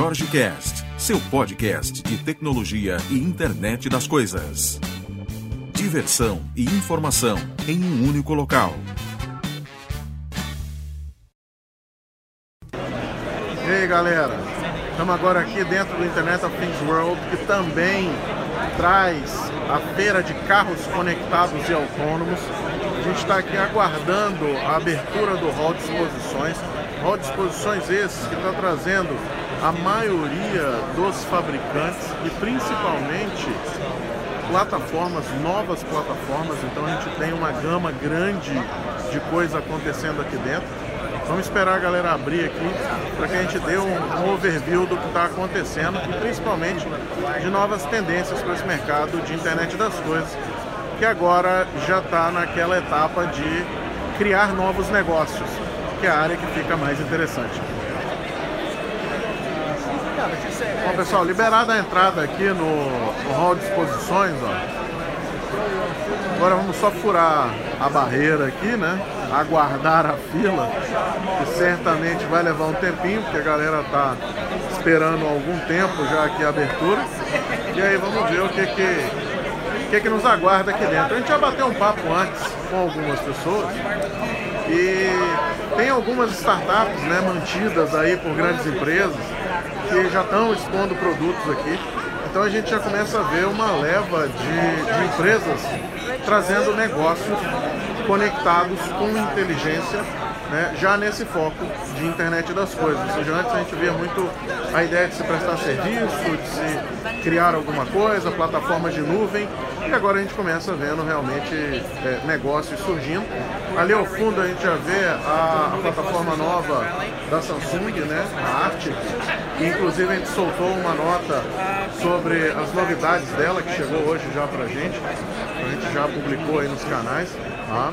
Jorge Cast, seu podcast de tecnologia e internet das coisas. Diversão e informação em um único local. E aí galera, estamos agora aqui dentro do Internet of Things World, que também traz a feira de carros conectados e autônomos. A gente está aqui aguardando a abertura do hall de exposições. Hall de exposições esses que está trazendo a maioria dos fabricantes e principalmente plataformas, novas plataformas. Então a gente tem uma gama grande de coisa acontecendo aqui dentro. Vamos esperar a galera abrir aqui para que a gente dê um, um overview do que está acontecendo e principalmente de novas tendências para esse mercado de internet das coisas, que agora já está naquela etapa de criar novos negócios, que é a área que fica mais interessante. Bom pessoal, liberada a entrada aqui no, no hall de exposições, ó. Agora vamos só furar a barreira aqui, né? Aguardar a fila, que certamente vai levar um tempinho, porque a galera tá esperando algum tempo já aqui a abertura. E aí vamos ver o que que, o que, que nos aguarda aqui dentro. A gente já bateu um papo antes com algumas pessoas e tem algumas startups né, mantidas aí por grandes empresas que já estão expondo produtos aqui. Então a gente já começa a ver uma leva de, de empresas trazendo negócios conectados com inteligência, né, já nesse foco de internet das coisas. Ou seja, antes a gente via muito a ideia de se prestar serviço, de se criar alguma coisa, plataformas de nuvem, e agora a gente começa vendo realmente é, negócios surgindo. Ali ao fundo a gente já vê a, a plataforma nova da Samsung, né, a Arctic, e inclusive a gente soltou uma nota sobre as novidades dela que chegou hoje já pra gente. A gente já publicou aí nos canais. Tá?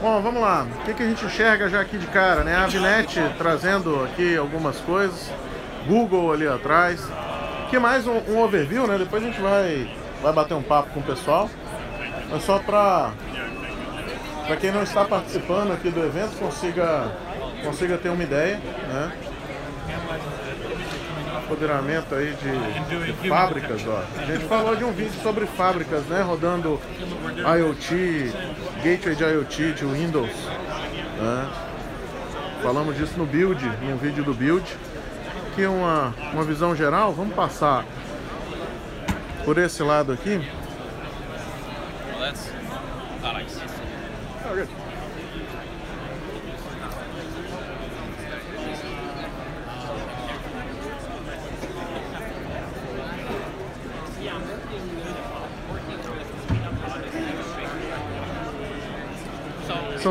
Bom, vamos lá. O que, que a gente enxerga já aqui de cara, né? A Avinet trazendo aqui algumas coisas. Google ali atrás. Aqui mais um, um, overview, né? Depois a gente vai, vai bater um papo com o pessoal. Mas só para para quem não está participando aqui do evento consiga consiga ter uma ideia, né? Empoderamento aí de, de, fábricas, ó. A gente falou de um vídeo sobre fábricas, né? Rodando IoT, gateway de IoT de Windows. Né? Falamos disso no build, num vídeo do build. Aqui uma, uma visão geral, vamos passar por esse lado aqui.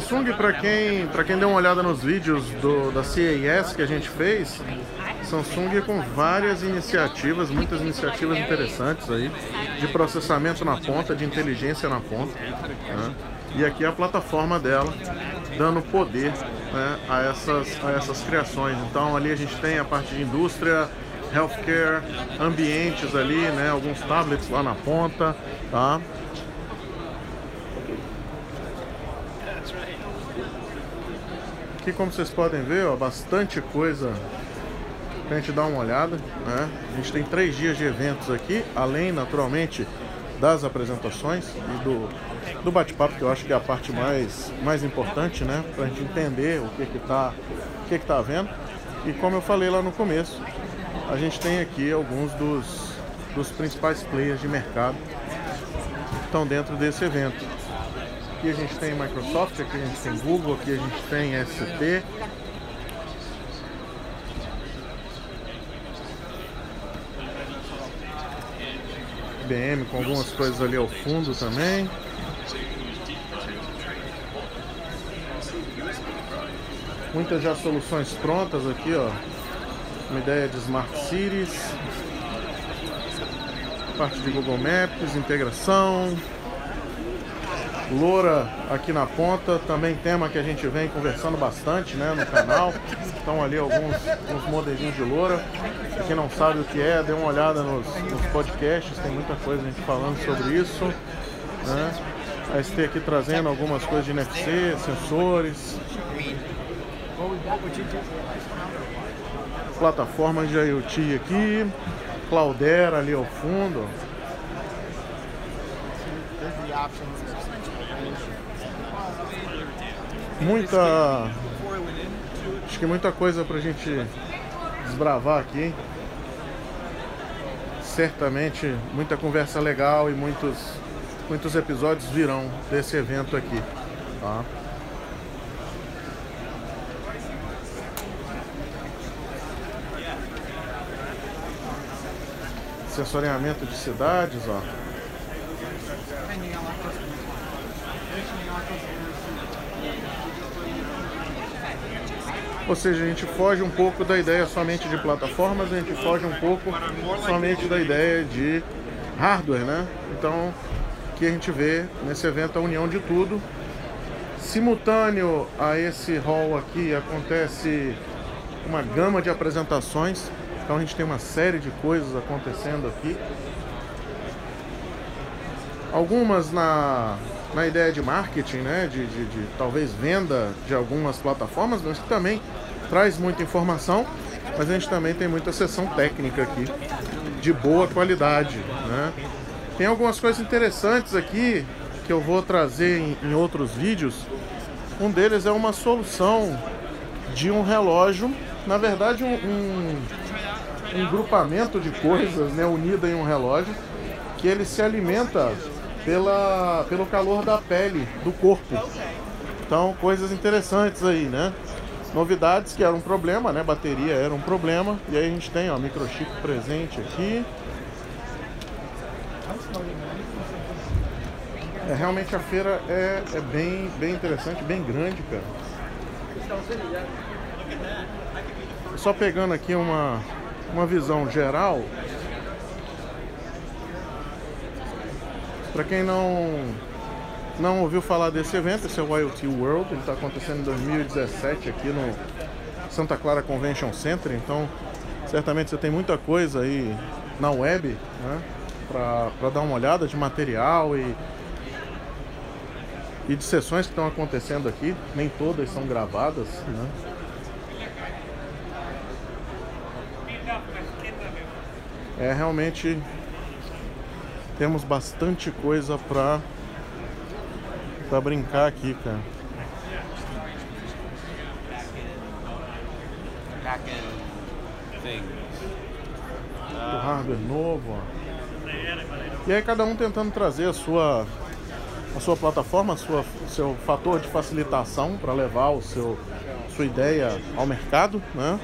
Samsung, para quem, quem deu uma olhada nos vídeos do, da CES que a gente fez, Samsung com várias iniciativas, muitas iniciativas interessantes aí, de processamento na ponta, de inteligência na ponta. Né? E aqui é a plataforma dela, dando poder né, a, essas, a essas criações. Então ali a gente tem a parte de indústria, healthcare, ambientes ali, né, alguns tablets lá na ponta, tá? Aqui, como vocês podem ver, ó, bastante coisa pra gente dar uma olhada. Né? A gente tem três dias de eventos aqui, além, naturalmente, das apresentações e do, do bate-papo, que eu acho que é a parte mais, mais importante, né? Pra gente entender o que que tá, o que que tá havendo. E como eu falei lá no começo, a gente tem aqui alguns dos, dos principais players de mercado que estão dentro desse evento. Aqui a gente tem Microsoft, aqui a gente tem Google, aqui a gente tem ST. IBM com algumas coisas ali ao fundo também. Muitas já soluções prontas aqui, ó. Uma ideia de Smart Cities. Parte de Google Maps, integração. Loura aqui na ponta, também tema que a gente vem conversando bastante né, no canal. Estão ali alguns, alguns modelinhos de loura. Pra quem não sabe o que é, dê uma olhada nos, nos podcasts, tem muita coisa a gente falando sobre isso. Né? A ST aqui trazendo algumas coisas de NFC, sensores. Plataformas de IoT aqui. Cloudera ali ao fundo. Muita. Acho que muita coisa pra gente desbravar aqui. Hein? Certamente muita conversa legal e muitos, muitos episódios virão desse evento aqui. Tá? Sensoriamento de cidades, ó. Ou seja, a gente foge um pouco da ideia somente de plataformas, a gente foge um pouco somente da ideia de hardware, né? Então, que a gente vê nesse evento a união de tudo. Simultâneo a esse hall aqui acontece uma gama de apresentações. Então a gente tem uma série de coisas acontecendo aqui. Algumas na, na ideia de marketing, né? De, de, de talvez venda de algumas plataformas, mas que também traz muita informação. Mas a gente também tem muita sessão técnica aqui de boa qualidade, né? Tem algumas coisas interessantes aqui que eu vou trazer em, em outros vídeos. Um deles é uma solução de um relógio, na verdade um, um, um grupamento de coisas né, unida em um relógio, que ele se alimenta pela, pelo calor da pele, do corpo. Então, coisas interessantes aí, né? Novidades que eram um problema, né? Bateria era um problema. E aí a gente tem, ó, microchip presente aqui. É, realmente a feira é, é bem, bem interessante, bem grande, cara. Só pegando aqui uma, uma visão geral. Para quem não não ouviu falar desse evento, esse é o IoT World, ele está acontecendo em 2017 aqui no Santa Clara Convention Center, então certamente você tem muita coisa aí na web, né, para dar uma olhada de material e e de sessões que estão acontecendo aqui, nem todas são gravadas, né? É realmente temos bastante coisa para para brincar aqui, cara. O hardware novo, ó. E aí cada um tentando trazer a sua a sua plataforma, a sua seu fator de facilitação para levar o seu sua ideia ao mercado, né?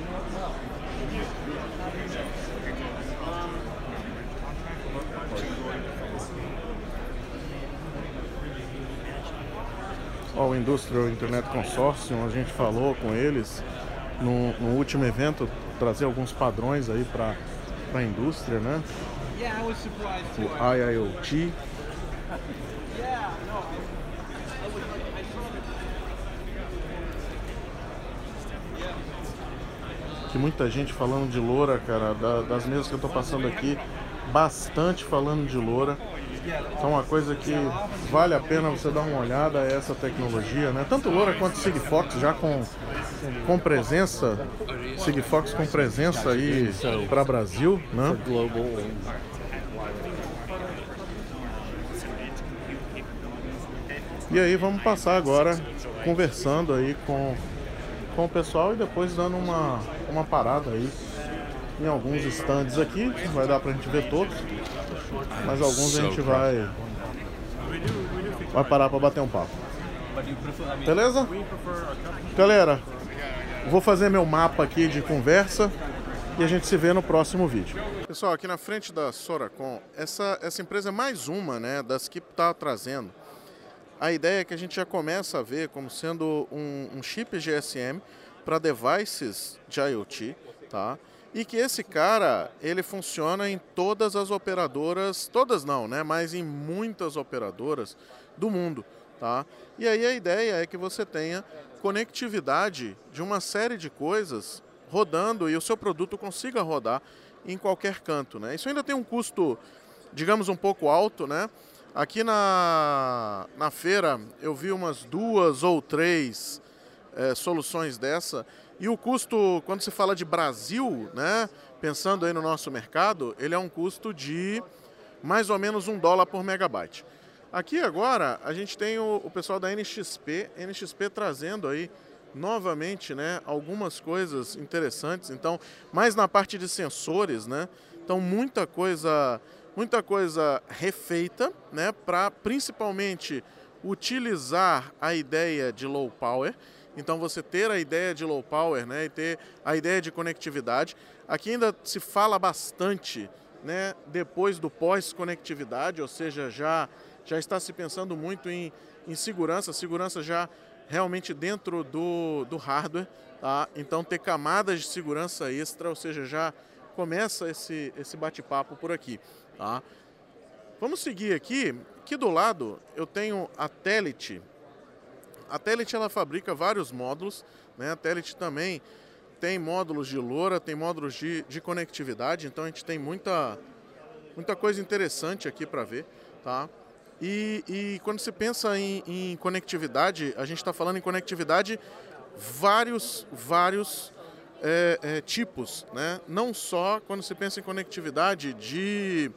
O Industrial Internet Consortium, a gente falou com eles no, no último evento, trazer alguns padrões aí para a indústria, né? O IIoT. Que muita gente falando de loura, cara, da, das mesas que eu tô passando aqui, bastante falando de loura. Então uma coisa que vale a pena você dar uma olhada é essa tecnologia, né? Tanto Loura quanto Sigfox já com, com presença, Sigfox com presença aí para Brasil, né? E aí vamos passar agora conversando aí com, com o pessoal e depois dando uma, uma parada aí em alguns stands aqui, vai dar pra gente ver todos. Mas alguns a gente vai vai parar para bater um papo. Beleza? Galera, vou fazer meu mapa aqui de conversa e a gente se vê no próximo vídeo. Pessoal, aqui na frente da Soracom, essa, essa empresa é mais uma né, das que está trazendo. A ideia é que a gente já começa a ver como sendo um, um chip GSM para devices de IoT, tá? E que esse cara, ele funciona em todas as operadoras, todas não, né, mas em muitas operadoras do mundo, tá? E aí a ideia é que você tenha conectividade de uma série de coisas rodando e o seu produto consiga rodar em qualquer canto, né? Isso ainda tem um custo, digamos, um pouco alto, né? Aqui na, na feira eu vi umas duas ou três é, soluções dessa. E o custo, quando se fala de Brasil, né, pensando aí no nosso mercado, ele é um custo de mais ou menos um dólar por megabyte. Aqui agora a gente tem o, o pessoal da NXP, NXP trazendo aí novamente né, algumas coisas interessantes. Então, mais na parte de sensores, né? Então, muita coisa, muita coisa refeita, né, para principalmente utilizar a ideia de low power então você ter a ideia de low power, né, e ter a ideia de conectividade. Aqui ainda se fala bastante, né, depois do pós-conectividade, ou seja, já já está se pensando muito em, em segurança, segurança já realmente dentro do, do hardware, tá? Então ter camadas de segurança extra, ou seja, já começa esse esse bate-papo por aqui, tá? Vamos seguir aqui. Aqui do lado eu tenho a Telit, a Telit ela fabrica vários módulos, né? A Telit também tem módulos de LoRa, tem módulos de, de conectividade, então a gente tem muita, muita coisa interessante aqui para ver, tá? E, e, quando se pensa em, em conectividade, a gente está falando em conectividade vários, vários é, é, tipos, né? Não só quando se pensa em conectividade de,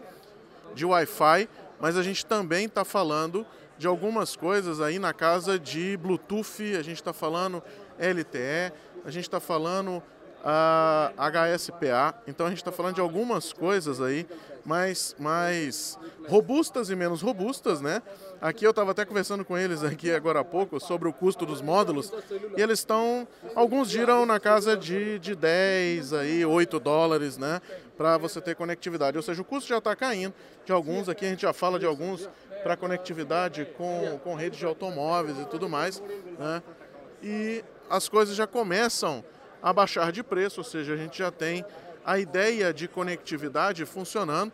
de Wi-Fi, mas a gente também está falando de algumas coisas aí na casa de Bluetooth, a gente está falando LTE, a gente está falando a HSPA, então a gente está falando de algumas coisas aí mais, mais robustas e menos robustas, né? Aqui eu estava até conversando com eles aqui agora há pouco sobre o custo dos módulos e eles estão, alguns giram na casa de, de 10, aí, 8 dólares, né? Para você ter conectividade, ou seja, o custo já está caindo de alguns, aqui a gente já fala de alguns para conectividade com, com redes de automóveis e tudo mais, né? E as coisas já começam a baixar de preço, ou seja, a gente já tem a ideia de conectividade funcionando.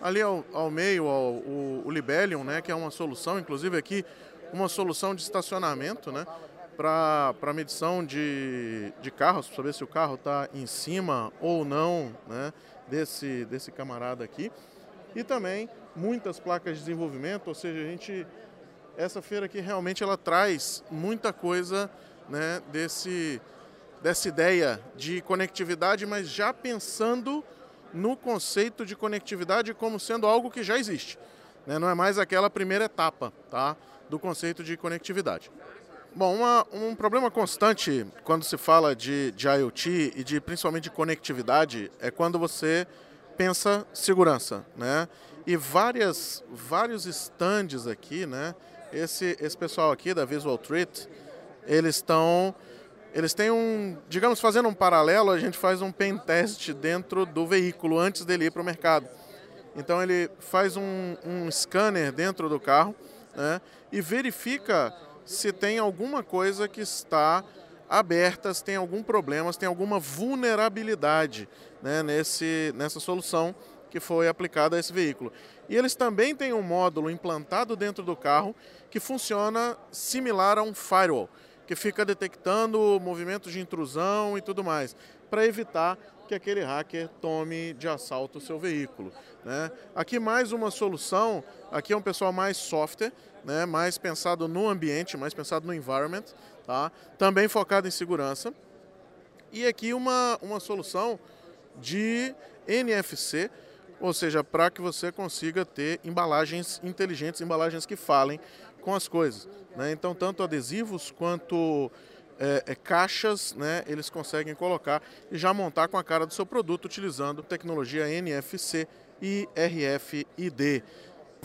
Ali ao, ao meio, ao, o, o Libelium, né, que é uma solução, inclusive aqui, uma solução de estacionamento, né, para medição de, de carros, para saber se o carro está em cima ou não né, desse, desse camarada aqui. E também muitas placas de desenvolvimento, ou seja, a gente essa feira aqui realmente ela traz muita coisa né, desse, dessa ideia de conectividade, mas já pensando no conceito de conectividade como sendo algo que já existe. Né? Não é mais aquela primeira etapa tá, do conceito de conectividade. Bom, uma, um problema constante quando se fala de, de IoT e de principalmente de conectividade é quando você pensa segurança, né? E várias, vários stands aqui, né? Esse, esse pessoal aqui da Visual Treat, eles estão eles têm um, digamos, fazendo um paralelo, a gente faz um pen test dentro do veículo antes dele ir para o mercado. Então ele faz um, um scanner dentro do carro né, e verifica se tem alguma coisa que está aberta, se tem algum problema, se tem alguma vulnerabilidade né, nesse, nessa solução que foi aplicada a esse veículo. E eles também têm um módulo implantado dentro do carro que funciona similar a um firewall, que fica detectando movimentos de intrusão e tudo mais, para evitar que aquele hacker tome de assalto o seu veículo. Né? Aqui mais uma solução, aqui é um pessoal mais software, né? mais pensado no ambiente, mais pensado no environment, tá? também focado em segurança. E aqui uma, uma solução de NFC, ou seja, para que você consiga ter embalagens inteligentes, embalagens que falem com as coisas. Né? Então, tanto adesivos quanto é, é, caixas, né, eles conseguem colocar e já montar com a cara do seu produto utilizando tecnologia NFC e RFID.